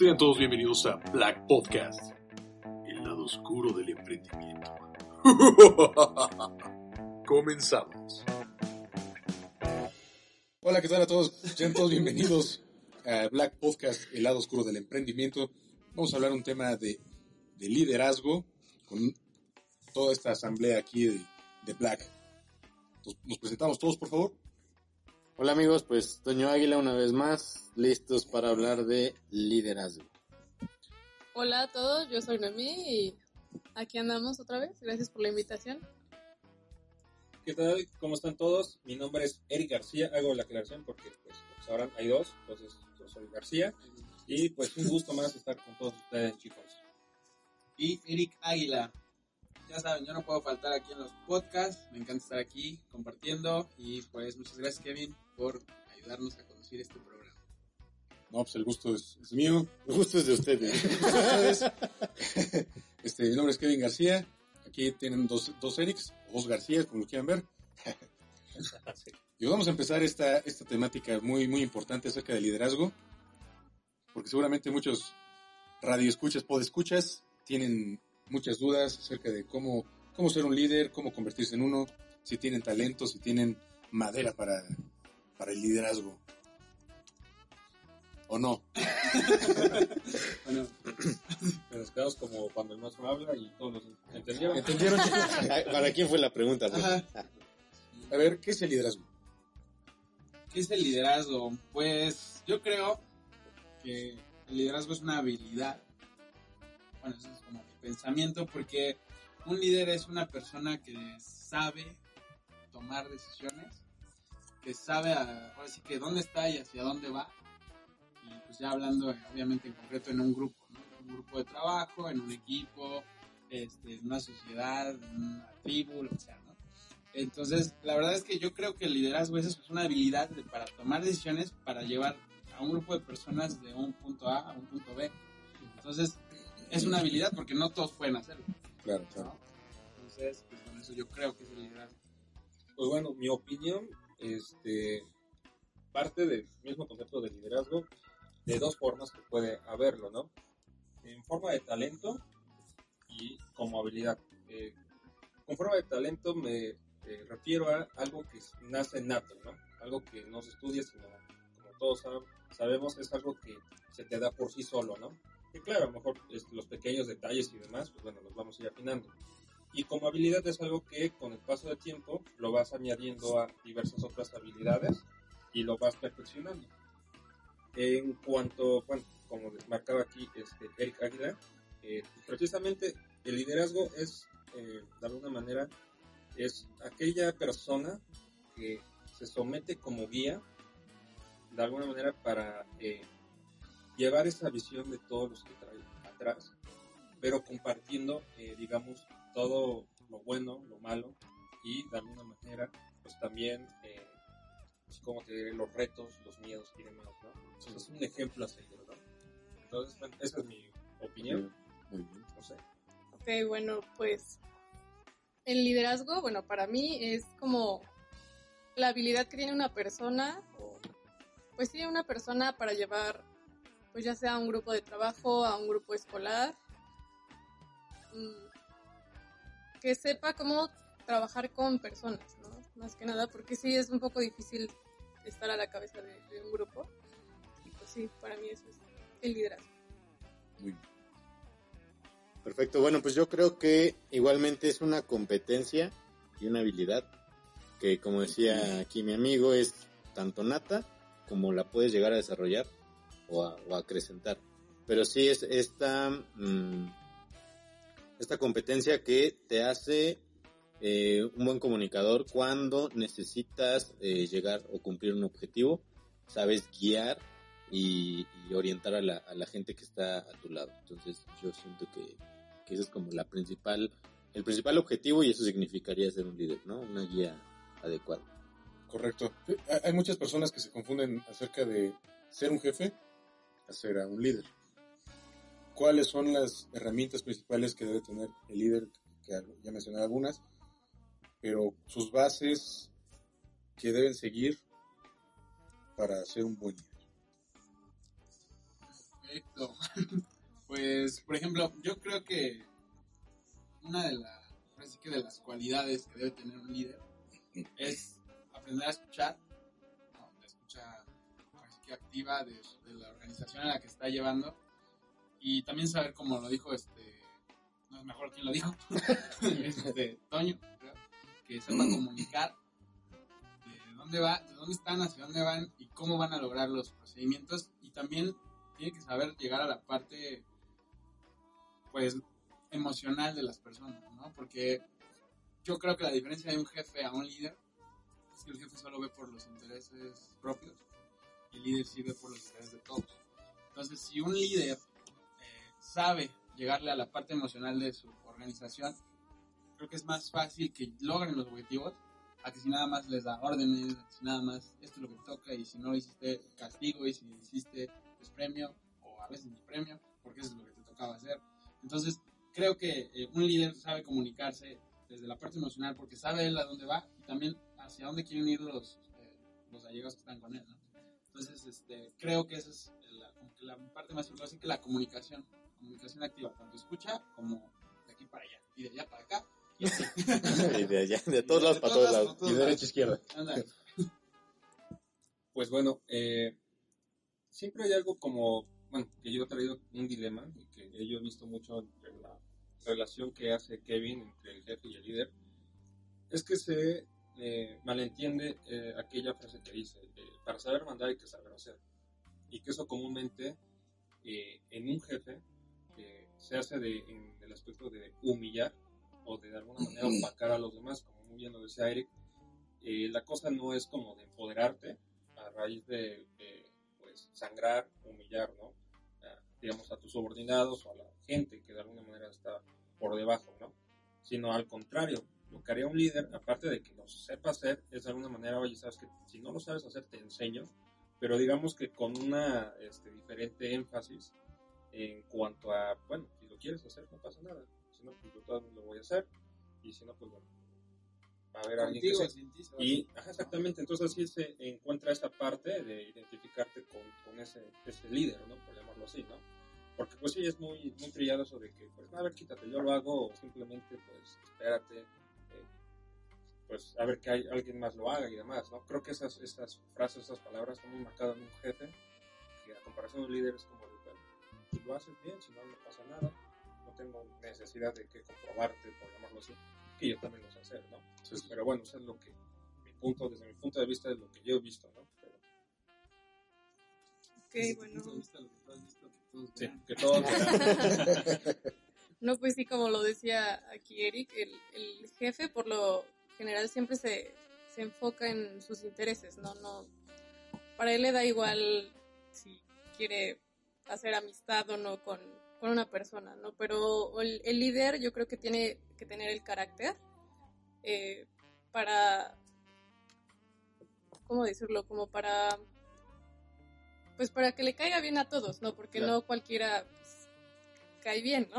Sean todos bienvenidos a Black Podcast, el lado oscuro del emprendimiento. Comenzamos. Hola, ¿qué tal a todos? Sean todos bienvenidos a Black Podcast, el lado oscuro del emprendimiento. Vamos a hablar un tema de, de liderazgo con toda esta asamblea aquí de, Black. Nos presentamos todos, por favor. Hola amigos, pues Toño Águila una vez más, listos para hablar de liderazgo. Hola a todos, yo soy Noemí y aquí andamos otra vez. Gracias por la invitación. ¿Qué tal? ¿Cómo están todos? Mi nombre es Eric García, hago la aclaración porque pues, como sabrán hay dos, entonces yo soy García y pues un gusto más estar con todos ustedes chicos. Y Eric Águila. Ya saben, yo no puedo faltar aquí en los podcasts, me encanta estar aquí compartiendo y pues muchas gracias Kevin por ayudarnos a conducir este programa. No, pues el gusto es, es mío. El gusto es de ustedes. Este, mi nombre es Kevin García. Aquí tienen dos, dos Erics, o dos Garcías, como lo quieran ver. Y vamos a empezar esta, esta temática muy, muy importante acerca del liderazgo. Porque seguramente muchos radioescuchas, podescuchas, tienen muchas dudas acerca de cómo, cómo ser un líder, cómo convertirse en uno, si tienen talento, si tienen madera para, para el liderazgo. ¿O no? Bueno, Nos quedamos como cuando el maestro habla y todos los entendieron. ¿Entendieron? ¿Para quién fue la pregunta? pues? A ver, ¿qué es el liderazgo? ¿qué es el liderazgo? Pues yo creo que el liderazgo es una habilidad. Bueno, eso es como pensamiento porque un líder es una persona que sabe tomar decisiones, que sabe a- ahora sí que dónde está y hacia dónde va. Y pues ya hablando eh, obviamente en concreto en un grupo, ¿no? Un grupo de trabajo, en un equipo, este, en una sociedad, en una tribu, lo que sea, ¿no? Entonces, la verdad es que yo creo que el liderazgo es es una habilidad de- para tomar decisiones, para llevar a un grupo de personas de un punto A a un punto B. Entonces, es una habilidad porque no todos pueden hacerlo. Claro, ¿no? Entonces, pues con eso yo creo que es el liderazgo. Pues bueno, mi opinión, este, parte del mismo concepto de liderazgo de dos formas que puede haberlo, ¿no? En forma de talento y como habilidad. Eh, con forma de talento me eh, refiero a algo que nace nato, ¿no? Algo que no se estudia, sino, como todos sab- sabemos, es algo que se te da por sí solo, ¿no? Que claro, a lo mejor este, los pequeños detalles y demás, pues bueno, los vamos a ir afinando. Y como habilidad es algo que con el paso del tiempo lo vas añadiendo a diversas otras habilidades y lo vas perfeccionando. En cuanto, bueno, como les marcaba aquí este, Eric Águila, eh, precisamente el liderazgo es, eh, de alguna manera, es aquella persona que se somete como guía, de alguna manera, para eh, llevar esa visión de todos los que trae atrás, pero compartiendo, eh, digamos, todo lo bueno, lo malo y de alguna manera, pues también, eh, pues, como te diré, los retos, los miedos y demás, ¿no? Entonces, es un ejemplo a seguir, ¿no? Entonces, bueno, esa es mi opinión, Muy bien. no sé. Ok, bueno, pues el liderazgo, bueno, para mí es como la habilidad que tiene una persona, pues sí, una persona para llevar, pues ya sea a un grupo de trabajo, a un grupo escolar, mm, que sepa cómo trabajar con personas, ¿no? Más que nada, porque sí es un poco difícil estar a la cabeza de, de un grupo. Y pues sí, para mí eso es el liderazgo. Muy bien. Perfecto, bueno, pues yo creo que igualmente es una competencia y una habilidad que, como decía aquí mi amigo, es tanto nata como la puedes llegar a desarrollar o a, o acrecentar. Pero sí es esta, mm, esta competencia que te hace eh, un buen comunicador cuando necesitas eh, llegar o cumplir un objetivo sabes guiar y, y orientar a la, a la gente que está a tu lado. Entonces yo siento que, que ese es como la principal, el principal objetivo y eso significaría ser un líder, ¿no? Una guía adecuada. Correcto. Hay muchas personas que se confunden acerca de ser un jefe a ser a un líder. ¿Cuáles son las herramientas principales que debe tener el líder? Que ya mencioné algunas, pero sus bases que deben seguir para ser un buen líder. Perfecto. Pues, por ejemplo, yo creo que una de, la, así que de las cualidades que debe tener un líder es aprender a escuchar, activa de, de la organización a la que está llevando. Y también saber, como lo dijo este, no es mejor quién lo dijo, este, Toño, creo, que sepa comunicar de dónde va, de dónde están, hacia dónde van y cómo van a lograr los procedimientos. Y también tiene que saber llegar a la parte pues emocional de las personas, ¿no? Porque yo creo que la diferencia de un jefe a un líder es que el jefe solo ve por los intereses propios el líder sí ve por los intereses de todos. Entonces, si un líder eh, sabe llegarle a la parte emocional de su organización, creo que es más fácil que logren los objetivos a que si nada más les da órdenes, si nada más esto es lo que toca y si no hiciste castigo y si hiciste pues premio o a veces ni premio porque eso es lo que te tocaba hacer. Entonces creo que eh, un líder sabe comunicarse desde la parte emocional porque sabe él a dónde va y también hacia dónde quieren ir los, eh, los allegados que están con él. ¿no? Entonces este, creo que esa es la, como que la parte más importante, que la comunicación, comunicación activa, tanto escucha como de aquí para allá y de allá para acá. Y así. De allá, de todos lados para todos lados. Y derecha izquierda. Anda. Pues bueno, eh, siempre hay algo como, bueno, que yo he traído un dilema y que yo he visto mucho en la relación que hace Kevin entre el jefe y el líder, es que se eh, malentiende eh, aquella frase que dice, eh, para saber mandar hay que saber hacer. Y que eso comúnmente eh, en un jefe eh, se hace de, en el aspecto de humillar o de, de alguna manera opacar a los demás, como muy bien lo decía Eric. La cosa no es como de empoderarte a raíz de, de, pues, sangrar, humillar, ¿no? A, digamos, a tus subordinados o a la gente que de alguna manera está por debajo, ¿no? Sino al contrario, lo que haría un líder, aparte de que lo sepa hacer, es de alguna manera, oye, sabes que si no lo sabes hacer, te enseño, pero digamos que con una este, diferente énfasis en cuanto a, bueno, si lo quieres hacer, no pasa nada, si no, pues yo todavía lo voy a hacer, y si no, pues bueno, va a haber alguien que se... ti, Y, ajá, exactamente, entonces así se encuentra esta parte de identificarte con, con ese, ese líder, ¿no? Por llamarlo así, ¿no? Porque pues sí, es muy, muy trillado de que, pues, a ver, quítate, yo lo hago, o simplemente, pues, espérate, pues, a ver que hay, alguien más lo haga y demás, ¿no? Creo que esas, esas frases, esas palabras están muy marcadas en un jefe, que a comparación de un líder es como, de, bueno, si lo haces bien, si no, no pasa nada, no tengo necesidad de que comprobarte, por llamarlo así, que yo también lo sé hacer, ¿no? Entonces, pero bueno, eso es lo que, mi punto, desde mi punto de vista, es lo que yo he visto, ¿no? Pero, Ok, bueno. Punto de vista, lo que tú has visto, que todos sí, vean. que todos verán. No, pues sí, como lo decía aquí Eric, el, el jefe por lo general siempre se, se enfoca en sus intereses, ¿no? no Para él le da igual si quiere hacer amistad o no con, con una persona, ¿no? Pero el, el líder yo creo que tiene que tener el carácter eh, para, ¿cómo decirlo? Como para, pues para que le caiga bien a todos, ¿no? Porque Claro. no cualquiera cae bien, ¿no?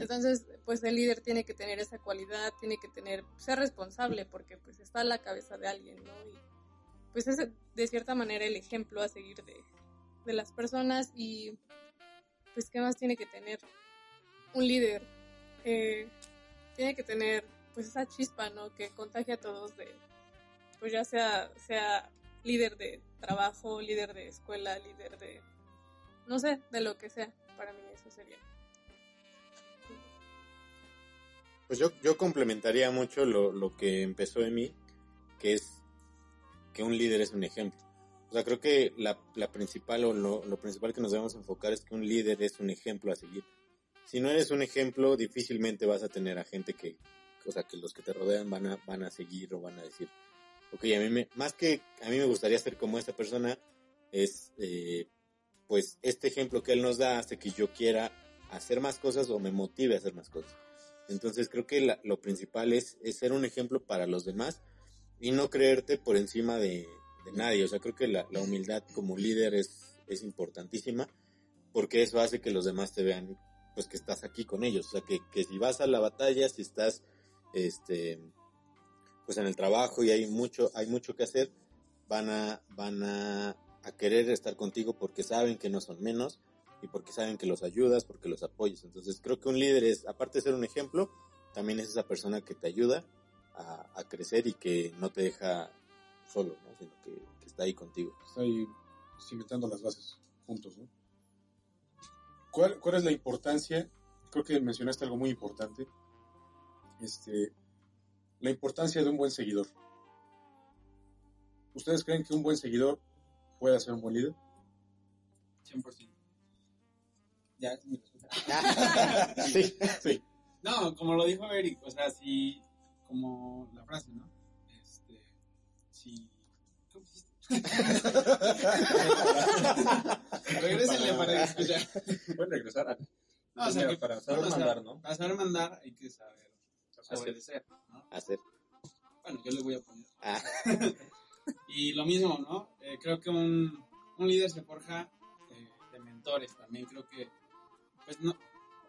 Entonces, pues el líder tiene que tener esa cualidad, tiene que tener, ser responsable, porque pues está a la cabeza de alguien, ¿no? Y pues es de cierta manera el ejemplo a seguir de, de las personas y pues qué más tiene que tener un líder. Eh, tiene que tener pues esa chispa, ¿no? Que contagia a todos de, pues ya sea, sea líder de trabajo, líder de escuela, líder de, no sé, de lo que sea. Para mí eso sería. Pues yo, yo complementaría mucho lo, lo que empezó en mí, que es que un líder es un ejemplo. O sea, creo que la, la principal o lo, lo principal que nos debemos enfocar es que un líder es un ejemplo a seguir. Si no eres un ejemplo, difícilmente vas a tener a gente que, o sea, que los que te rodean van a, van a seguir o van a decir, ok, a mí me, más que a mí me gustaría ser como esta persona, es, eh, pues, este ejemplo que él nos da hace que yo quiera hacer más cosas o me motive a hacer más cosas. Entonces creo que la- lo principal es, ser un ejemplo para los demás y no creerte por encima de, de nadie. O sea, creo que la, la humildad como líder es, es importantísima porque eso hace que los demás te vean pues que estás aquí con ellos. O sea, que, que si vas a la batalla, si estás este pues en el trabajo y hay mucho, hay mucho que hacer, van a, van a, a querer estar contigo porque saben que no son menos y porque saben que los ayudas, porque los apoyas. Entonces creo que un líder es, aparte de ser un ejemplo, también es esa persona que te ayuda a, a crecer y que no te deja solo, ¿no? sino que, que está ahí contigo. Estoy cimentando las bases juntos, ¿no? ¿Cuál, ¿Cuál es la importancia? Creo que mencionaste algo muy importante. Este, la importancia de un buen seguidor. ¿Ustedes creen que un buen seguidor puede ser un buen líder? 100%. Ya, es mi respuesta. sí. Sí. No, como lo dijo Eric, o sea, si, como la frase, ¿no? Este, si, ¿cómo? Regrésale para escuchar. Pueden regresar a... No, o sea, que para saber mandar, ¿no? Para saber mandar hay que saber Hacer. obedecer, ¿no? Hacer. Bueno, yo le voy a poner. Ah, Y lo mismo, ¿no? Eh, creo que un, un líder se forja eh, de mentores también. Creo que, pues no,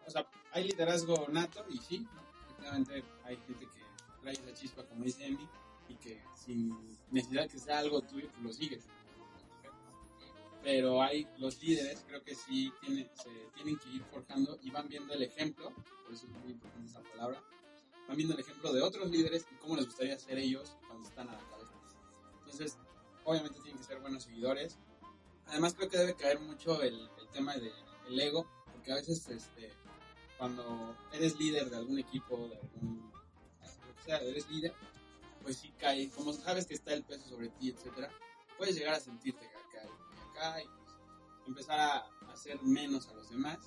o sea, hay liderazgo nato y sí, efectivamente hay gente que trae esa chispa, como dice Andy, y que sin necesidad que sea algo tuyo, pues lo sigues. Pero hay los líderes, creo que sí tienen, se tienen que ir forjando y van viendo el ejemplo, por eso es muy importante esa palabra, van viendo el ejemplo de otros líderes y cómo les gustaría ser ellos cuando están a la cabeza. Entonces, obviamente tienen que ser buenos seguidores. Además, creo que debe caer mucho el, tema del el ego, porque a veces este, cuando eres líder de algún equipo, de algún, que sea, eres líder, pues sí cae, como sabes que está el peso sobre ti, etcétera, puedes llegar a sentirte acá y acá y pues, empezar a hacer menos a los demás.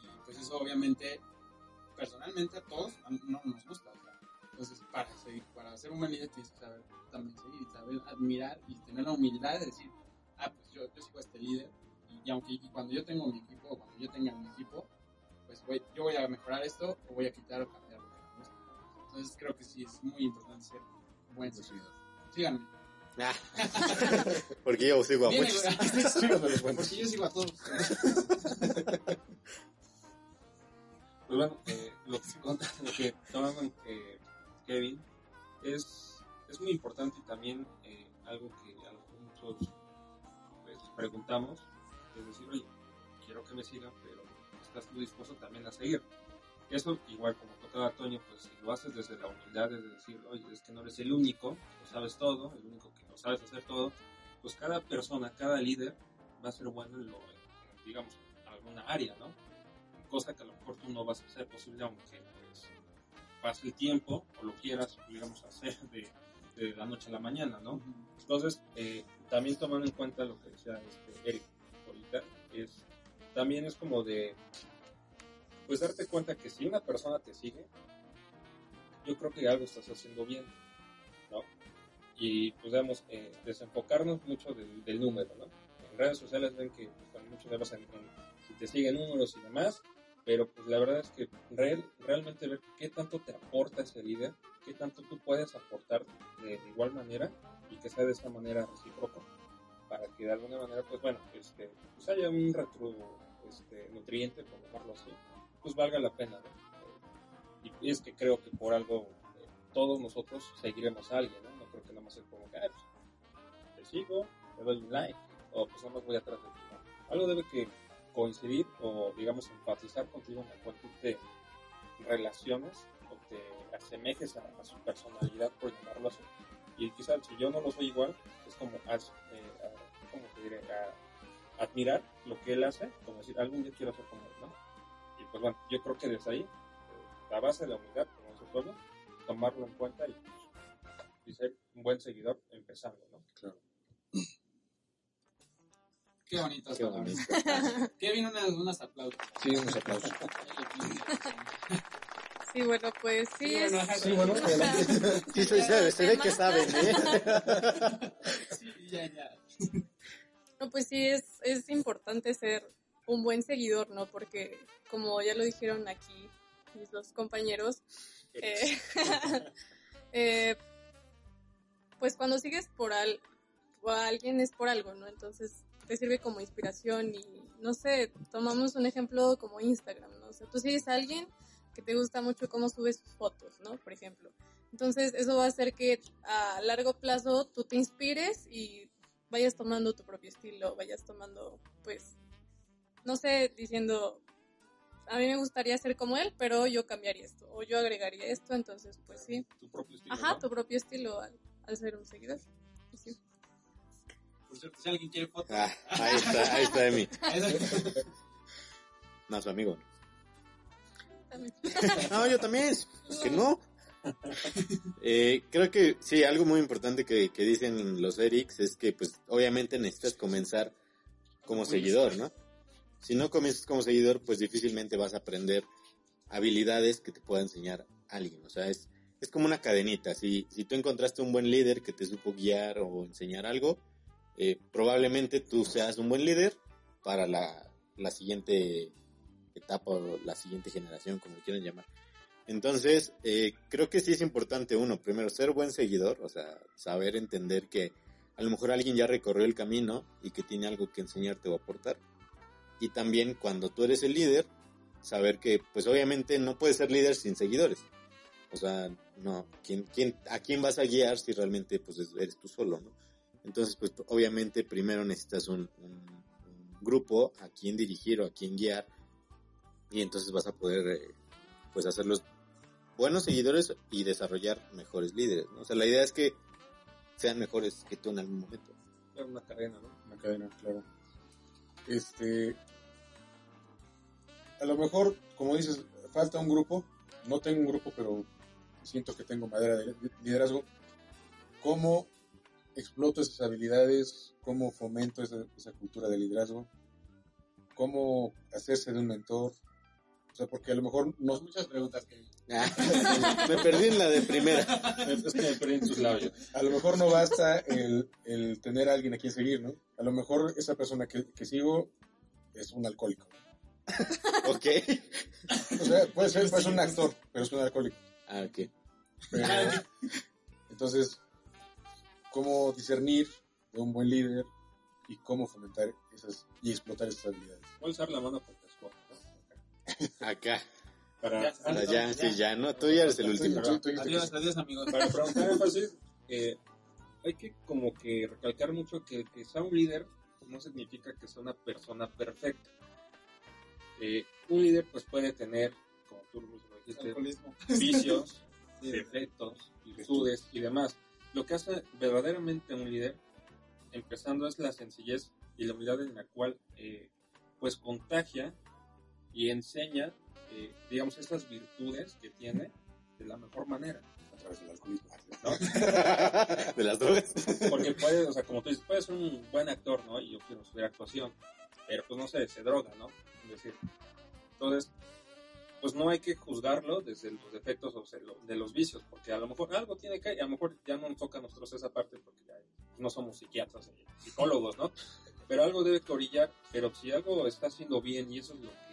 Y pues eso obviamente, personalmente a todos no nos gusta. o entonces, para, seguir, para ser un buen líder tienes que saber también seguir saber admirar y tener la humildad de decir, ah, pues yo, yo sigo a este líder y, y aunque y cuando yo tengo mi equipo o cuando yo tenga mi equipo, pues voy, yo voy a mejorar esto o voy a quitar o cambiar lo que me gusta. Entonces creo que sí es muy importante ser un buen seguidor. Síganme. ah. Porque yo sigo a muchos. Porque yo sigo a todos. Pues bueno, eh, lo, que, lo que tomaba eh, Kevin es, es muy importante y también eh, algo que a lo mejor muchos pues, preguntamos, es decir, oye, quiero que me sigan, pero estás tú dispuesto también a seguir. Eso, igual como tocaba Toño, pues si lo haces desde la humildad, es decir, oye, es que no eres el único, que lo sabes todo, el único que lo sabes hacer todo, pues cada persona, cada líder va a ser bueno en lo, en, digamos, en alguna área, ¿no? cosa que a lo mejor tú no vas a hacer posible aunque pues, pase el tiempo o lo quieras, digamos, hacer de, de la noche a la mañana, ¿no? Entonces, eh, también tomando en cuenta lo que decía este Eric también es como de, pues darte cuenta que si una persona te sigue, yo creo que algo estás haciendo bien, ¿no? Y pues eh, desenfocarnos mucho del, número, ¿no? En redes sociales ven que pues, muchos los en, en, si te siguen números y demás, pero pues la verdad es que real, realmente ver qué tanto te aporta ese líder, qué tanto tú puedes aportar de igual manera y que sea de esa manera recíproco para que de alguna manera pues bueno este pues haya un retro este, nutriente por llamarlo así pues valga la pena ¿no? y es que creo que por algo eh, todos nosotros seguiremos a alguien ¿no? no creo que nada más sea como que ah, pues, te sigo te doy un like o pues nada más voy atrás de ti ¿no? algo debe que coincidir o digamos empatizar contigo en tú te relaciones o te asemejes a, a, su personalidad por llamarlo así y quizás si yo no lo soy igual es como as, eh, a, ¿cómo te diré? A, admirar lo que él hace como decir algún día quiero ser como él ¿no? y pues bueno yo creo que desde ahí la base de la humildad como dice Pablo tomarlo en cuenta y, y ser un buen seguidor empezando ¿no? Claro. Qué bonitas Qué palabras. bonito. Kevin, unas, unos aplausos. Sí, unos aplausos. Sí, bueno, pues sí, Sí, es... bueno, Sí, bueno, adelante. Sí, se ve que saben, ¿eh? Sí, ya, ya. No, pues sí, es, es importante ser un buen seguidor, ¿no? Porque como ya lo dijeron aquí mis dos compañeros, eh, eh, pues cuando sigues por al, a alguien es por algo, ¿no? Entonces te sirve como inspiración y, no sé, tomamos un ejemplo como Instagram, ¿no? O sea, tú sigues a alguien que te gusta mucho cómo subes sus fotos, ¿no? Por ejemplo. Entonces eso va a hacer que a largo plazo tú te inspires y vayas tomando tu propio estilo, vayas tomando, pues, no sé, diciendo, a mí me gustaría ser como él, pero yo cambiaría esto, o yo agregaría esto, entonces, pues sí. Tu propio estilo. Ajá, ¿no? tu propio estilo al, al ser un seguidor. Y sí. Por cierto, si alguien quiere fotos. Ah, ahí está, ahí está Emi. Eso- No, su amigo. También. No, yo también. Es que no. Eh, creo que sí, algo muy importante que, que dicen los Erics es que pues obviamente necesitas comenzar como seguidor, ¿no? Si no comienzas como seguidor, pues difícilmente vas a aprender habilidades que te pueda enseñar alguien. O sea, es, es como una cadenita. Si, si tú encontraste un buen líder que te supo guiar o enseñar algo, eh, probablemente tú seas un buen líder para la, la siguiente etapa o la siguiente generación, como lo quieran llamar. Entonces, eh, creo que sí es importante uno, primero, ser buen seguidor, o sea, saber entender que a lo mejor alguien ya recorrió el camino y que tiene algo que enseñarte o aportar. Y también cuando tú eres el líder, saber que, pues obviamente no puedes ser líder sin seguidores. O sea, no, ¿quién, quién, ¿a quién vas a guiar si realmente pues es- eres tú solo, no? Entonces, pues obviamente primero necesitas un grupo a quien dirigir o a quien guiar y entonces vas a poder eh, pues hacerlos buenos seguidores y desarrollar mejores líderes, ¿no? O sea, la idea es que sean mejores que tú en algún momento. Una cadena, ¿no? Una cadena, claro. Este. A lo mejor, como dices, falta un grupo. No tengo un grupo, pero siento que tengo madera de liderazgo. ¿Cómo exploto esas habilidades? ¿Cómo fomento esa, esa cultura de liderazgo? ¿Cómo hacerse de un mentor? Sea, porque a lo mejor no, Son muchas preguntas que me perdí en la de primera. Es que me perdí en tus labios. a lo mejor no basta el, el tener a alguien a quien seguir, ¿no? A lo mejor esa persona que, que sigo es un alcohólico. ok. O sea, puede ser, puede ser un actor, pero es un alcohólico. Ah, ok. Pero, entonces, ¿cómo discernir de un buen líder y cómo fomentar esas y explotar esas habilidades? Voy a usar la mano ¿no? Acá. Para, Para ya, sí, ya, no, tú ya eres el último. Adiós, adiós amigos. Para preguntar énfasis, eh, hay que como que recalcar mucho que el que sea un líder no significa que sea una persona perfecta. Eh, un líder pues puede tener, como tú mismo dijiste, vicios, defectos, virtudes y demás. Lo que hace verdaderamente un líder, empezando es la sencillez y la humildad en la cual eh, pues contagia y enseña, eh, digamos, esas virtudes que tiene de la mejor manera. a través del alcoholismo. ¿no? de las drogas. Porque puede, o sea, como tú dices, puedes ser un buen actor, ¿no? Y yo quiero estudiar actuación, pero pues no sé, se droga, ¿no? Es decir, entonces, pues no hay que juzgarlo desde los defectos o sea, de los vicios, porque a lo mejor algo tiene que, y a lo mejor ya no nos toca a nosotros esa parte porque ya no somos psiquiatras psicólogos, ¿no? Pero algo debe que orillar, pero si algo está haciendo bien y eso es lo que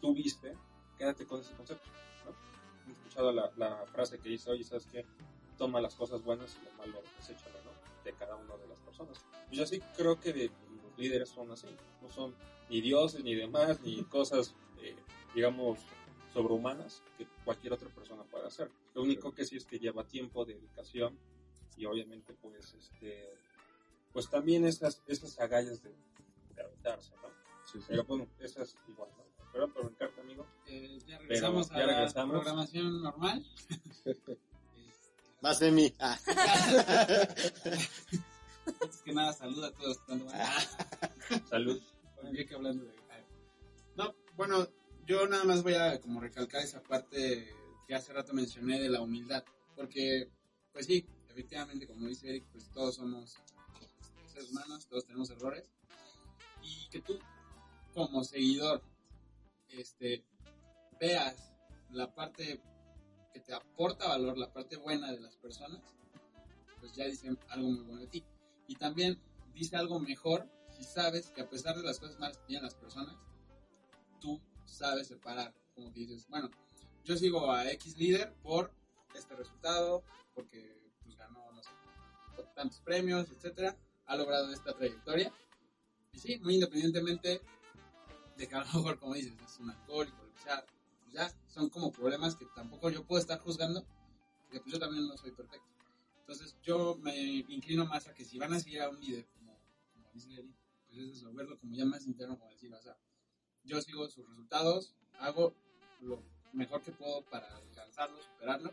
eh, tú viste, quédate con ese concepto, ¿no? He escuchado la, la frase que dice, oye, ¿sabes qué? Toma las cosas buenas y lo malo deséchalo, ¿no? De cada una de las personas. Y yo sí creo que de- los líderes son así, no son ni dioses, ni demás, ni cosas, eh, digamos, sobrehumanas que cualquier otra persona pueda hacer. Lo único que sí es que lleva tiempo, dedicación y obviamente pues este pues también esas, esas agallas de, de aventarse, ¿no? Sí, sí. Pero bueno, esas igual, ¿no? Perdón por brincarte, amigo. Eh, ya regresamos Pero ya a la regresamos. programación normal. Más de mí. Ah. Antes que nada, saluda a todos. Salud. Enrique hablando de... No, bueno, yo nada más voy a como recalcar esa parte que hace rato mencioné de la humildad. Porque, pues sí, efectivamente, como dice Eric, pues todos somos este, seres humanos, todos tenemos errores. Y que tú, como seguidor, este, veas la parte que te aporta valor, la parte buena de las personas, pues ya dicen algo muy bueno de ti. Y también dice algo mejor si sabes que a pesar de las cosas malas que tienen las personas, tú sabes separar. Como que dices, bueno, yo sigo a X líder por este resultado, porque pues ganó, no sé, tantos premios, etcétera, ha logrado esta trayectoria. Y sí, muy independientemente de que a lo mejor, como dices, es un alcohólico, lo sea, pues ya son como problemas que tampoco yo puedo estar juzgando, porque pues yo también no soy perfecto. Entonces yo me inclino más a que si van a seguir a un líder, como, dice Eli, pues es eso, como ya más interno, como decir, o sea, yo sigo sus resultados, hago lo mejor que puedo para alcanzarlo, superarlo,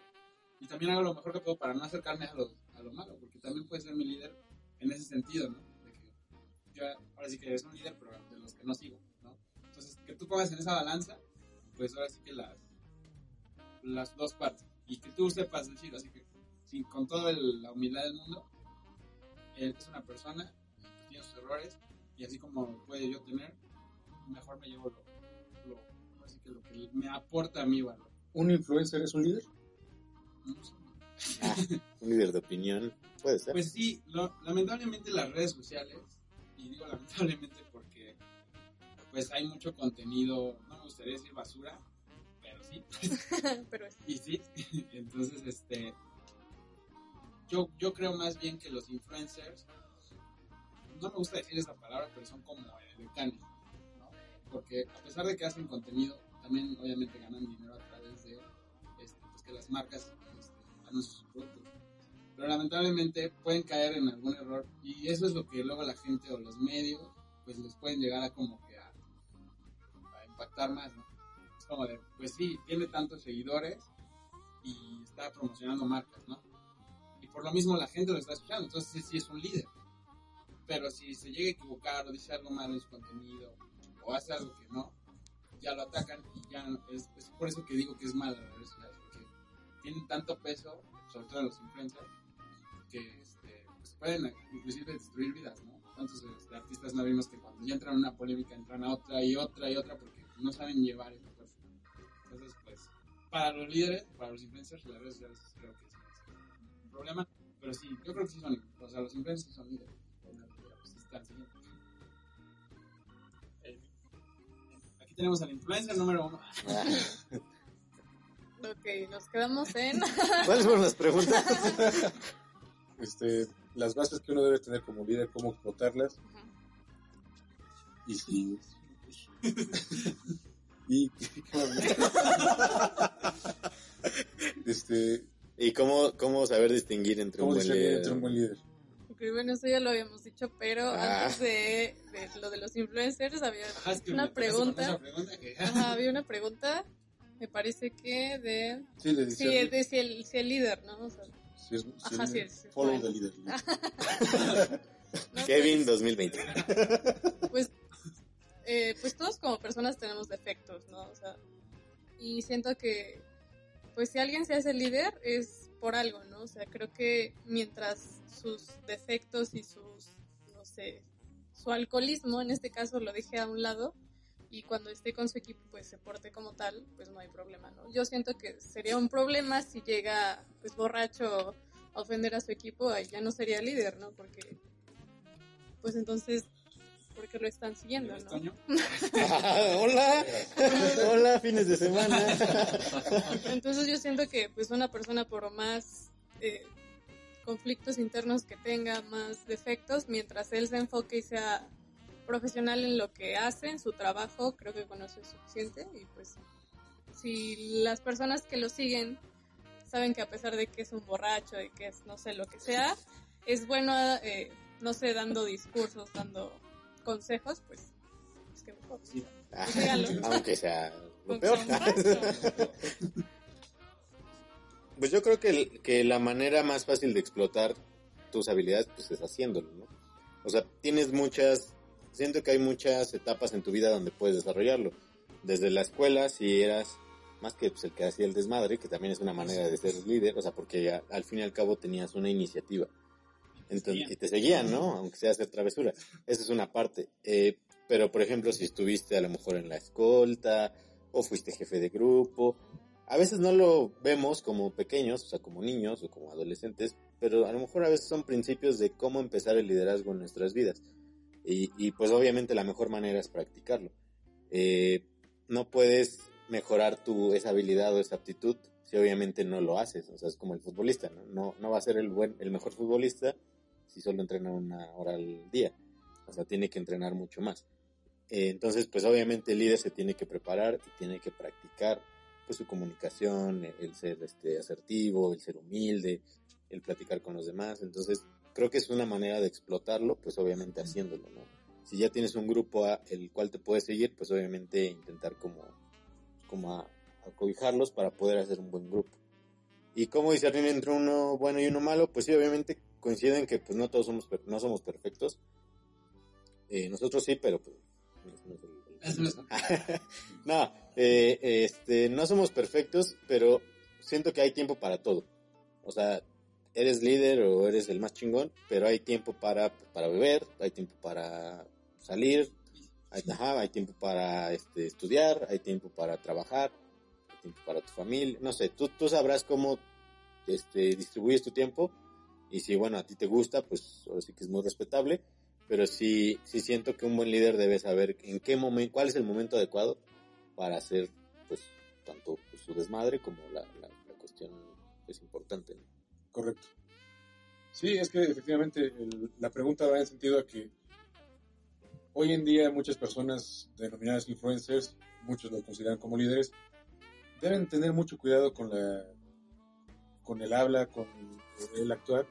y también hago lo mejor que puedo para no acercarme a lo, a lo malo, porque también puede ser mi líder en ese sentido, ¿no? De que yo ahora sí que eres un líder, pero de los que no sigo, que tú pongas en esa balanza, pues ahora sí que las, las dos partes, y que tú sepas decir, así que sin, con toda el- la humildad del mundo, él es una persona, tiene sus errores, y así como puede yo tener, mejor me llevo lo, lo, ahora sí que lo que me aporta a mi valor. ¿Un influencer es un líder? No sé. Un líder de opinión, puede ser. Pues sí, lo- lamentablemente las redes sociales, y digo lamentablemente pues hay mucho contenido, no me gustaría decir basura, pero sí, Pero es- y sí, entonces este, yo, yo creo más bien que los influencers, no me gusta decir esa palabra, pero son como decanes, ¿no? Porque a pesar de que hacen contenido, también obviamente ganan dinero a través de este, pues que las marcas este, sus productos. Pero lamentablemente pueden caer en algún error y eso es lo que luego la gente o los medios pues les pueden llegar a como impactar más, ¿no? Es como de, pues sí, tiene tantos seguidores y está promocionando marcas, ¿no? Y por lo mismo la gente lo está escuchando, entonces sí, es un líder. Pero si se llega a equivocar o dice algo malo en su contenido o hace algo que no, ya lo atacan y ya es, es por eso que digo que es mala las porque tienen tanto peso, sobre todo los influencers, que este, pues pueden inclusive destruir vidas, ¿no? ¿Cuántos este, artistas no vimos que cuando ya entran en una polémica entran a otra y otra y otra porque no saben llevar esa fuerza? Entonces, pues, para los líderes, para los influencers, las redes sociales creo que sí es un problema, pero sí, yo creo que sí son, o sea, los influencers son líderes, pues, están siguiendo. Eh, Aquí tenemos al influencer número uno. Ok, nos quedamos en... ¿Cuáles fueron las preguntas? Este, las bases que uno debe tener como líder, cómo explotarlas. Y si... y... este, ¿Y cómo, cómo saber distinguir entre un ¿Cómo buen líder? entre un buen líder? Ok, bueno, eso ya lo habíamos dicho, pero Ah. antes de, de lo de los influencers había es que una pregunta. esa pregunta que- Ajá, había una pregunta, me parece que de... Sí, le Sí, dice. es de si el, si el líder, ¿no? O sea, si es, si Ajá, es sí, sí, follow bueno. the leader. no, Kevin 2020. pues, eh, pues todos como personas tenemos defectos, ¿no? O sea, y siento que, pues si alguien se hace líder es por algo, ¿no? O sea, creo que mientras sus defectos y sus, no sé, su alcoholismo en este caso lo deje a un lado y cuando esté con su equipo pues se porte como tal, pues no hay problema, ¿no? Yo siento que sería un problema si llega pues borracho a ofender a su equipo, ahí ya no sería líder, ¿no? Porque pues entonces porque lo están siguiendo, ¿Eres ¿no? Toño? Hola. Hola, fines de semana. Entonces yo siento que pues una persona por más eh, conflictos internos que tenga, más defectos, mientras él se enfoque y sea profesional en lo que hace, en su trabajo, creo que con eso es suficiente y pues si las personas que lo siguen saben que a pesar de que es un borracho y que es no sé lo que sea, es bueno, eh, no sé, dando discursos, dando consejos, pues, pues que mejor. Sí. Dígalo. Aunque sea lo peor. Pues yo creo que, el- que la manera más fácil de explotar tus habilidades pues es haciéndolo, ¿no? O sea, tienes muchas, siento que hay muchas etapas en tu vida donde puedes desarrollarlo. Desde la escuela, si eras más que pues, el que hacía el desmadre, que también es una manera de ser líder, o sea, porque ya, al fin y al cabo tenías una iniciativa. Entonces, y te seguían, ¿no? Aunque sea hacer travesura. Esa es una parte. Eh, pero, por ejemplo, si estuviste a lo mejor en la escolta, o fuiste jefe de grupo, a veces no lo vemos como pequeños, o sea, como niños o como adolescentes, pero a lo mejor a veces son principios de cómo empezar el liderazgo en nuestras vidas. Y, y pues obviamente la mejor manera es practicarlo. Eh, no puedes mejorar tu, esa habilidad o esa aptitud si obviamente no lo haces. O sea, es como el futbolista, ¿no? No, no va a ser el, buen, el mejor futbolista si solo entrena una hora al día. O sea, tiene que entrenar mucho más. Eh, entonces, pues obviamente el líder se tiene que preparar y tiene que practicar pues su comunicación, el ser este asertivo, el ser humilde, el platicar con los demás. Entonces, creo que es una manera de explotarlo, pues obviamente haciéndolo, ¿no? Si ya tienes un grupo a el cual te puedes seguir, pues obviamente intentar como, como a, a cobijarlos para poder hacer un buen grupo. Y como discernir entre uno bueno y uno malo, pues sí, obviamente coinciden que pues no todos somos, no somos perfectos. Eh, nosotros sí, pero pues, no, eh, este, no somos perfectos, pero siento que hay tiempo para todo. O sea, eres líder o eres el más chingón, pero hay tiempo para, para beber, hay tiempo para salir, hay, ajá, hay tiempo para este, estudiar, hay tiempo para trabajar, hay tiempo para tu familia. No sé, tú, tú sabrás cómo este, distribuyes tu tiempo y si, bueno, a ti te gusta, pues ahora sí que es muy respetable pero sí, sí siento que un buen líder debe saber en qué momento, cuál es el momento adecuado para hacer, pues, tanto pues, su desmadre como la, la, cuestión es importante. ¿no? Correcto. Sí, es que efectivamente el- la pregunta va en sentido a que hoy en día muchas personas denominadas influencers, muchos lo consideran como líderes, deben tener mucho cuidado con la con el habla, con el actuar.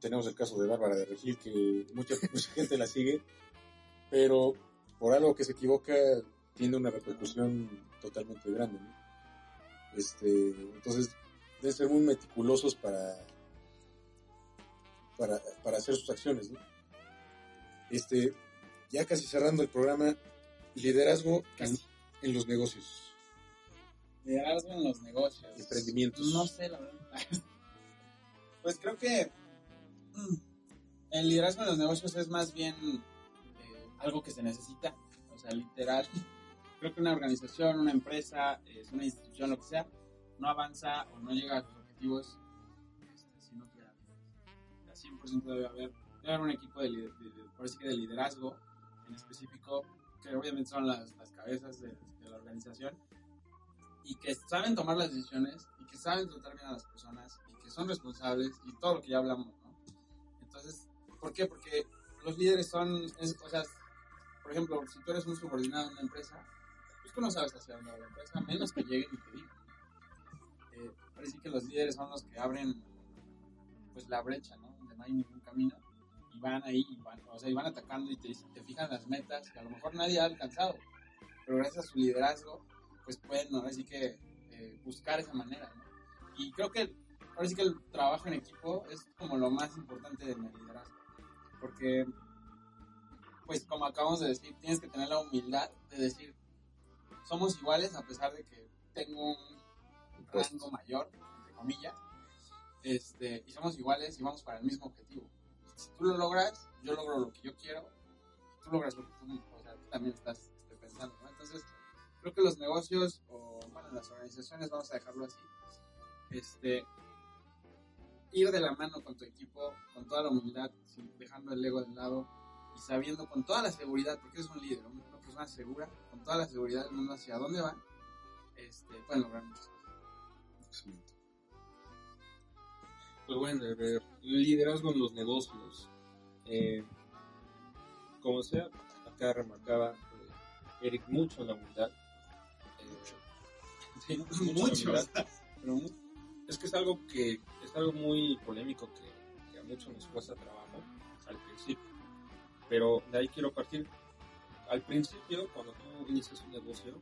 Tenemos el caso de Bárbara de Regil, que mucha, mucha gente la sigue, pero por algo que se equivoca tiene una repercusión totalmente grande. ¿no? Este, entonces, deben ser muy meticulosos para, para, para hacer sus acciones. ¿no? Este, ya casi cerrando el programa, liderazgo en, en los negocios, Liderazgo en los negocios. emprendimientos. No sé, la verdad. Pues creo que el liderazgo en los negocios es más bien eh, algo que se necesita. O sea, literal. Creo que una organización, una empresa, es una institución, lo que sea, no avanza o no llega a sus objetivos este, si no tiene a 100% debe haber, debe haber un equipo de, de- de- que de liderazgo en específico, que obviamente son las, las cabezas de, de la organización y que saben tomar las decisiones y que saben tratar bien a las personas y que son responsables y todo lo que ya hablamos, ¿no? ¿Por qué? Porque los líderes son, es- o sea, por ejemplo, si tú eres un subordinado en una empresa, pues tú no sabes hacia dónde va la empresa, menos que lleguen y te digan. Eh, parece que los líderes son los que abren pues la brecha, ¿no? Donde no hay ningún camino y van ahí y van, o sea, y van atacando y te, te fijan las metas que a lo mejor nadie ha alcanzado, pero gracias a su liderazgo pues pueden ahora sí que eh, buscar esa manera, ¿no? Y creo que ahora sí que el trabajo en equipo es como lo más importante del liderazgo, porque pues como acabamos de decir, tienes que tener la humildad de decir, somos iguales a pesar de que tengo un rango mayor, entre comillas, este, y somos iguales y vamos para el mismo objetivo. Si tú lo logras, yo logro lo que yo quiero, tú logras lo que tú, o sea, tú también estás este, pensando, ¿no? Entonces, creo que los negocios o bueno, las organizaciones, vamos a dejarlo así, este, ir de la mano con tu equipo, con toda la humildad, dejando el ego de lado y sabiendo con toda la seguridad, porque eres un líder, una persona segura, con toda la seguridad del mundo hacia dónde van, este, pueden lograr muchas cosas. Excelente. Pues bueno, liderazgo en los negocios. Eh, como sea, acá remarcaba eh, Eric mucho la humildad. Eh, sí, mucho la Mucho. humildad, pero mu- es que es algo que es algo muy polémico que, que a muchos nos cuesta trabajo al principio. Pero de ahí quiero partir. Al principio, cuando tú inicias un negocio,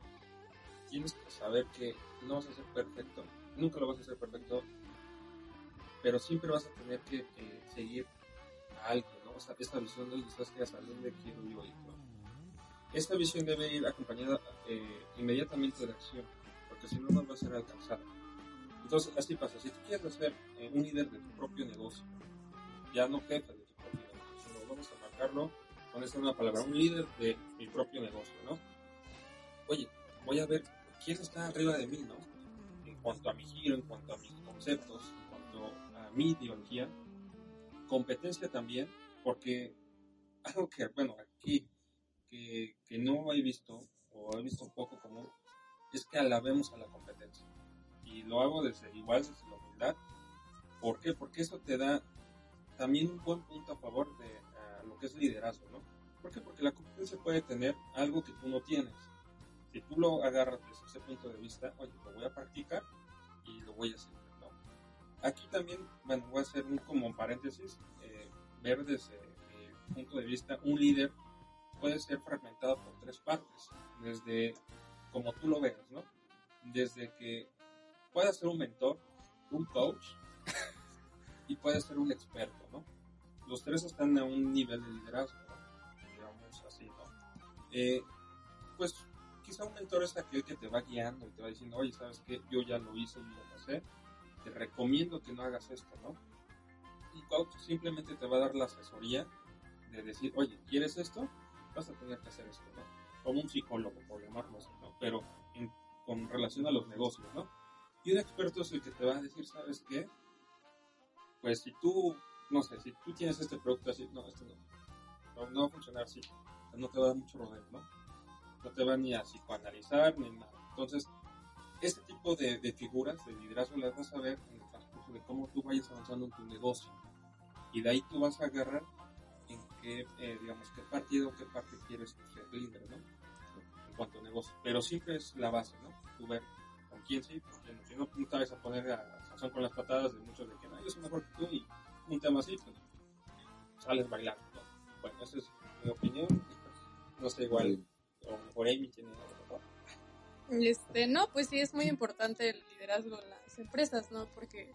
tienes que saber que no vas a ser perfecto, nunca lo vas a hacer perfecto, pero siempre vas a tener que seguir a alguien, ¿no? O sea, esta visión de ¿sabes qué? hacia dónde quiero yo ir. Esta visión debe ir acompañada eh, inmediatamente de acción, porque si no, no va a ser alcanzada. Entonces, así pasa. Si tú quieres ser eh, un líder de tu propio negocio, ya no jefe de tu propio negocio, sino vamos a marcarlo con esta nueva palabra, un líder de mi propio negocio, ¿no? Oye, voy a ver quién está arriba de mí, ¿no? cuanto a mi giro, en cuanto a mis conceptos, en cuanto a mi ideología. Competencia también, porque algo que, bueno, aquí, que, que no he visto, o he visto un poco común, es que alabemos a la competencia. Y lo hago desde igual, desde la humildad. ¿Por qué? Porque eso te da también un buen punto a favor de uh, lo que es liderazgo, ¿no? ¿Por qué? Porque la competencia puede tener algo que tú no tienes. Si tú lo agarras desde ese punto de vista, oye, lo voy a practicar y lo voy a hacer, ¿no? Aquí también, bueno, voy a hacer un como paréntesis, eh, ver desde mi punto de vista, un líder puede ser fragmentado por tres partes, desde como tú lo veas, ¿no? Desde que pueda ser un mentor, un coach y puede ser un experto, ¿no? Los tres están a un nivel de liderazgo, digamos así, ¿no? Eh, pues quizá un mentor es aquel que te va guiando y te va diciendo, oye, ¿sabes qué? Yo ya lo hice y lo pasé, te recomiendo que no hagas esto, ¿no? Un coach simplemente te va a dar la asesoría de decir, oye, ¿quieres esto? Vas a tener que hacer esto, ¿no? Como un psicólogo, por llamarlo así, ¿no? Pero en, con relación a los negocios, ¿no? Y un experto es el que te va a decir, ¿sabes qué? Pues si tú, no sé, si tú tienes este producto así, no, esto no, no, va a funcionar así, no te va a dar mucho rodeo, ¿no? No te va ni a psicoanalizar ni nada. Entonces, este tipo de, de, figuras de liderazgo las vas a ver en el transcurso de cómo tú vayas avanzando en tu negocio. Y de ahí tú vas a agarrar en qué, eh, digamos, qué partido, qué parte quieres ser líder, ¿no? En cuanto a negocio. Pero siempre es la base, ¿no? Tú ver sí, con quién no. Si no, te vas a poner a Sazón con las patadas de muchos de que no, yo soy mejor que tú y un tema así, pues sales bailando, ¿no? Bueno, esa es mi opinión. No sé, igual, o mejor Amy tiene algo. Este, no, pues sí es muy importante el liderazgo en las empresas, ¿no? Porque,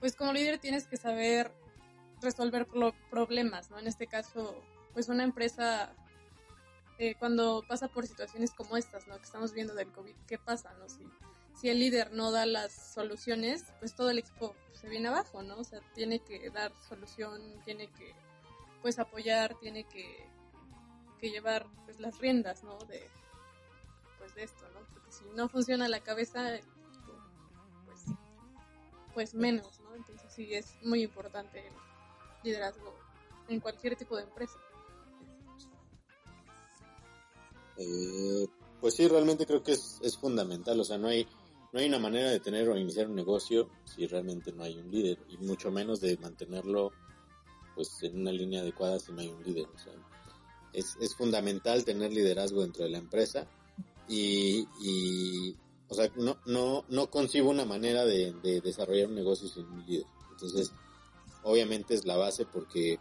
pues como líder tienes que saber resolver problemas, ¿no? En este caso, pues una empresa eh, cuando pasa por situaciones como estas, ¿no? Que estamos viendo del COVID, ¿qué pasa, no? Si, si el líder no da las soluciones, pues todo el equipo se viene abajo, ¿no? O sea, tiene que dar solución, tiene que, pues apoyar, tiene que, que llevar, pues las riendas, ¿no? De, pues de esto, ¿no? Porque si no funciona la cabeza, pues, pues menos, ¿no? Entonces sí es muy importante el liderazgo en cualquier tipo de empresa. Eh, pues sí, realmente creo que es, es, fundamental, o sea, no hay, no hay una manera de tener o iniciar un negocio si realmente no hay un líder, y mucho menos de mantenerlo pues en una línea adecuada si no hay un líder, o sea, es, es fundamental tener liderazgo dentro de la empresa y, y o sea, no, no, no concibo una manera de, de desarrollar un negocio sin un líder, entonces obviamente es la base porque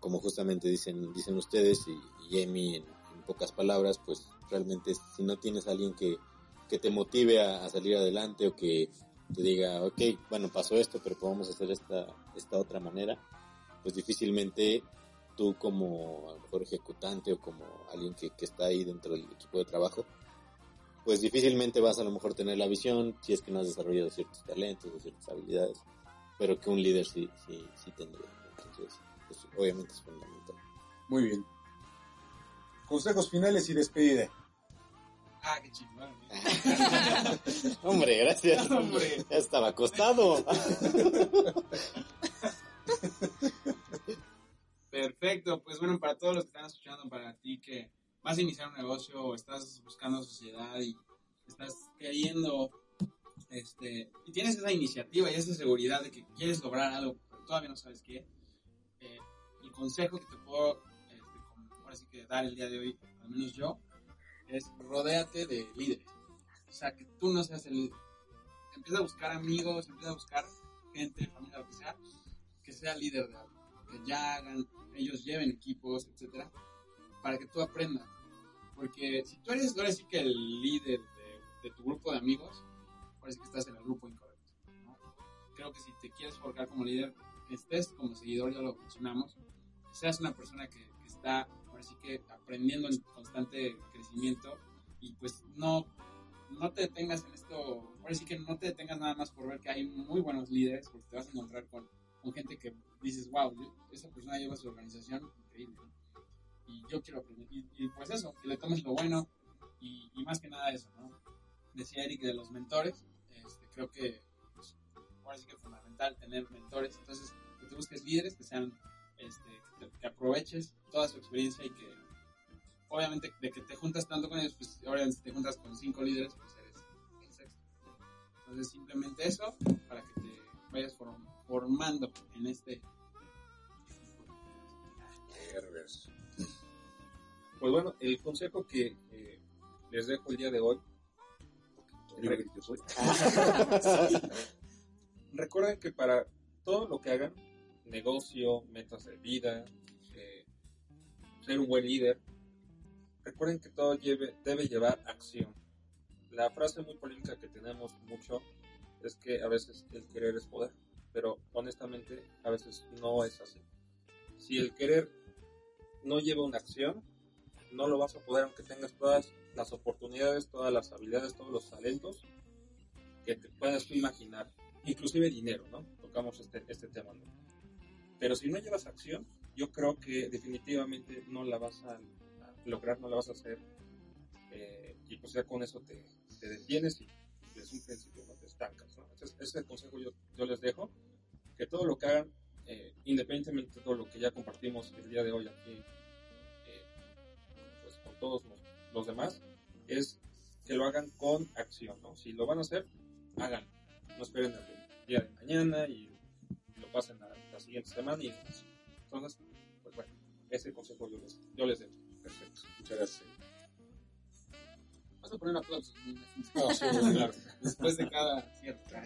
como justamente dicen, dicen ustedes y, y Amy en, pocas palabras, pues realmente si no tienes alguien que, que te motive a, a, salir adelante o que te diga, ok, bueno, pasó esto, pero podemos hacer esta, esta otra manera, pues difícilmente tú como a lo mejor ejecutante o como alguien que, que está ahí dentro del equipo de trabajo, pues difícilmente vas a lo mejor tener la visión si es que no has desarrollado ciertos talentos o ciertas habilidades, pero que un líder sí, sí, sí tendría. Entonces, pues obviamente es fundamental. Muy bien. Consejos finales y despedida. Ah, qué chingón. Hombre, gracias. Hombre. Ya estaba acostado. Perfecto, pues bueno, para todos los que están escuchando, para ti que vas a iniciar un negocio o estás buscando sociedad y estás queriendo, este, y tienes esa iniciativa y esa seguridad de que quieres lograr algo, pero todavía no sabes qué, eh, el consejo que te puedo sí que dar el día de hoy, al menos yo, es rodéate de líderes. O sea, que tú no seas el líder. Empieza a buscar amigos, empieza a buscar gente, familia, lo que sea, que sea líder de algo. Que ya hagan, ellos lleven equipos, etcétera, para que tú aprendas. Porque si tú eres, ahora sí que el líder de, de tu grupo de amigos, sí que estás en el grupo incorrecto. ¿no? Creo que si te quieres forjar como líder, estés como seguidor, ya lo mencionamos, seas una persona que, que está así que aprendiendo en constante crecimiento y pues no, no te detengas en esto, ahora sí que no te detengas nada más por ver que hay muy buenos líderes, porque te vas a encontrar con, gente que dices, wow, esa persona lleva su organización increíble. Y yo quiero aprender. Y, pues eso, que le tomes lo bueno y, y, más que nada eso, ¿no? Decía Eric de los mentores, este, creo que pues, ahora sí que es fundamental tener mentores. Entonces, que te busques líderes que sean, este, que, te- que aproveches toda su experiencia y que, obviamente, de que te juntas tanto con ellos, pues ahora si te juntas con cinco líderes, pues eres el sexto. Entonces, simplemente eso, para que te vayas form- formando en este. Pues bueno, el consejo que eh, les dejo el día de hoy. Recuerden que para todo lo que hagan, negocio, metas de vida, eh, ser un buen líder, recuerden que todo debe llevar acción. La frase muy polémica que tenemos mucho es que a veces el querer es poder, pero honestamente a veces no es así. Si el querer no lleva una acción, no lo vas a poder aunque tengas todas las oportunidades, todas las habilidades, todos los talentos que te puedas imaginar, inclusive dinero, ¿no? Tocamos este, este tema, ¿no? Pero si no llevas acción, yo creo que definitivamente no la vas a, lograr, no la vas a hacer, eh, y pues ya con eso te, te detienes y es un principio, no te estancas, ¿no? Entonces, ese es el consejo yo, yo les dejo, que todo lo que hagan, eh, independientemente de todo lo que ya compartimos el día de hoy aquí, eh, pues con todos los, los demás, es que lo hagan con acción, ¿no? Si lo van a hacer, hagan. No esperen al día de mañana y lo pasen a la siguiente semana y entonces, pues bueno, ese consejo yo les, yo les doy. Perfecto. Muchas gracias. Vas a poner aplausos. No, sí, claro. Después de cada cierta.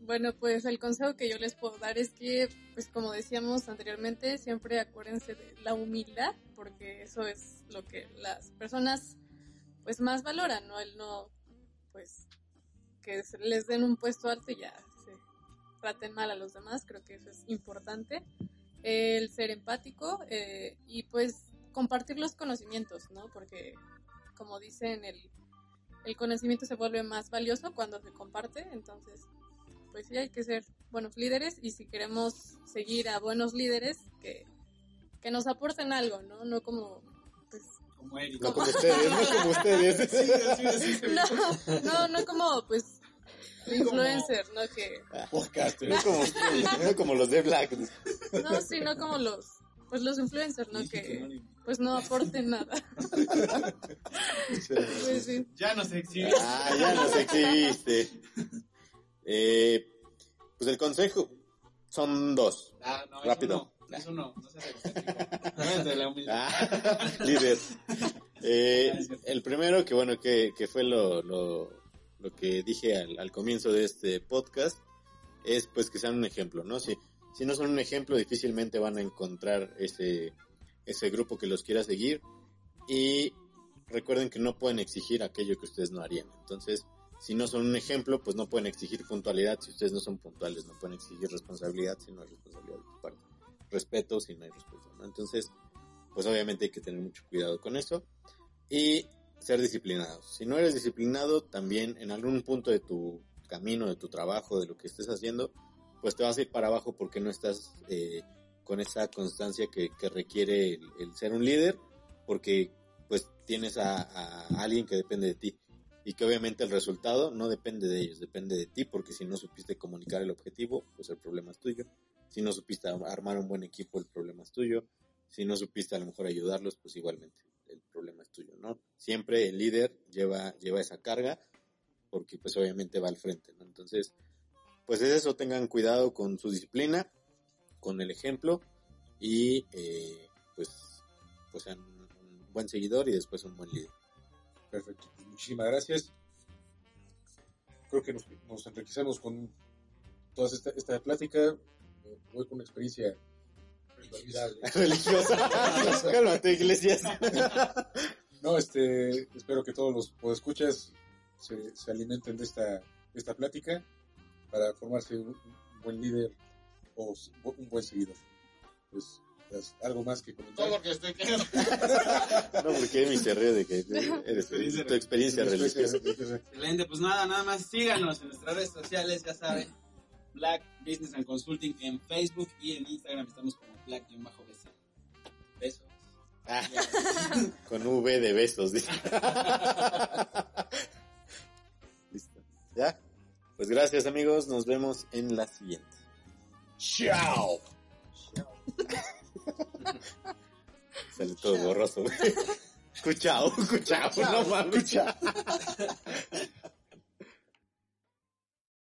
Bueno, pues el consejo que yo les puedo dar es que, pues como decíamos anteriormente, siempre acuérdense de la humildad, porque eso es lo que las personas pues más valoran, ¿no? El no, pues, que les den un puesto alto y ya traten mal a los demás, creo que eso es importante. El ser empático eh, y pues compartir los conocimientos, ¿no? Porque como dicen, el, el conocimiento se vuelve más valioso cuando se comparte, entonces pues sí hay que ser buenos líderes y si queremos seguir a buenos líderes que, que nos aporten algo, ¿no? No como, pues, Como Eric. No como ustedes, no como ustedes. Sí, sí, sí, sí. no, no, no como, pues, influencer, ¿no? Que, Podcaster. No como no los de Black. no, sí, no como los, pues los influencers, ¿no? Que, pues no aporten nada. Pues sí. Ya nos exhibimos. Ah, ya nos exhibiste. Eh, pues el consejo son dos. Ah, no, Rápido. Eso no, no de la humildad. Ah, líder. Eh, el primero, que bueno, que, que fue lo, lo, lo que dije al, al comienzo de este podcast, es pues que sean un ejemplo, ¿no? Si, si no son un ejemplo, difícilmente van a encontrar ese, ese grupo que los quiera seguir. Y recuerden que no pueden exigir aquello que ustedes no harían. Entonces, si no son un ejemplo, pues no pueden exigir puntualidad. Si ustedes no son puntuales, no pueden exigir responsabilidad si no hay responsabilidad de tu parte. Respeto si no hay respeto, ¿no? Entonces, pues obviamente hay que tener mucho cuidado con eso. Y ser disciplinados. Si no eres disciplinado, también en algún punto de tu camino, de tu trabajo, de lo que estés haciendo, pues te vas a ir para abajo porque no estás eh, con esa constancia que, requiere el, ser un líder, porque pues tienes a, a alguien que depende de ti y que obviamente el resultado no depende de ellos, depende de ti, porque si no supiste comunicar el objetivo, pues el problema es tuyo. Si no supiste armar un buen equipo, el problema es tuyo. Si no supiste a lo mejor ayudarlos, pues igualmente es tuyo, ¿no? Siempre el líder lleva, lleva esa carga, porque pues obviamente va al frente, ¿no? Entonces, pues es eso, tengan cuidado con su disciplina, con el ejemplo, y eh, pues, pues sean un buen seguidor y después un buen líder. Perfecto. Muchísimas gracias. Creo que nos, nos enriquecemos con toda esta, esta plática. Voy con una experiencia Religiosa. Cálmate, iglesias. No, este, espero que todos los podescuchas se, se alimenten de esta, de esta plática para formarse un, un buen líder o un buen seguidor. Pues, pues, algo más que comentar. Todo lo que estoy quedando. No, porque Emi se ríe de que eres tu experiencia religiosa. Excelente, pues nada, nada más síganos en nuestras redes sociales, ya saben. Black Business and Consulting en Facebook y en Instagram estamos como Black-BC. Besos. Ah, con V de besos. Listo. ¿Ya? Pues gracias amigos, nos vemos en la siguiente. ¡Chao! Sale todo borroso. Cuchao, cuchao, no mames.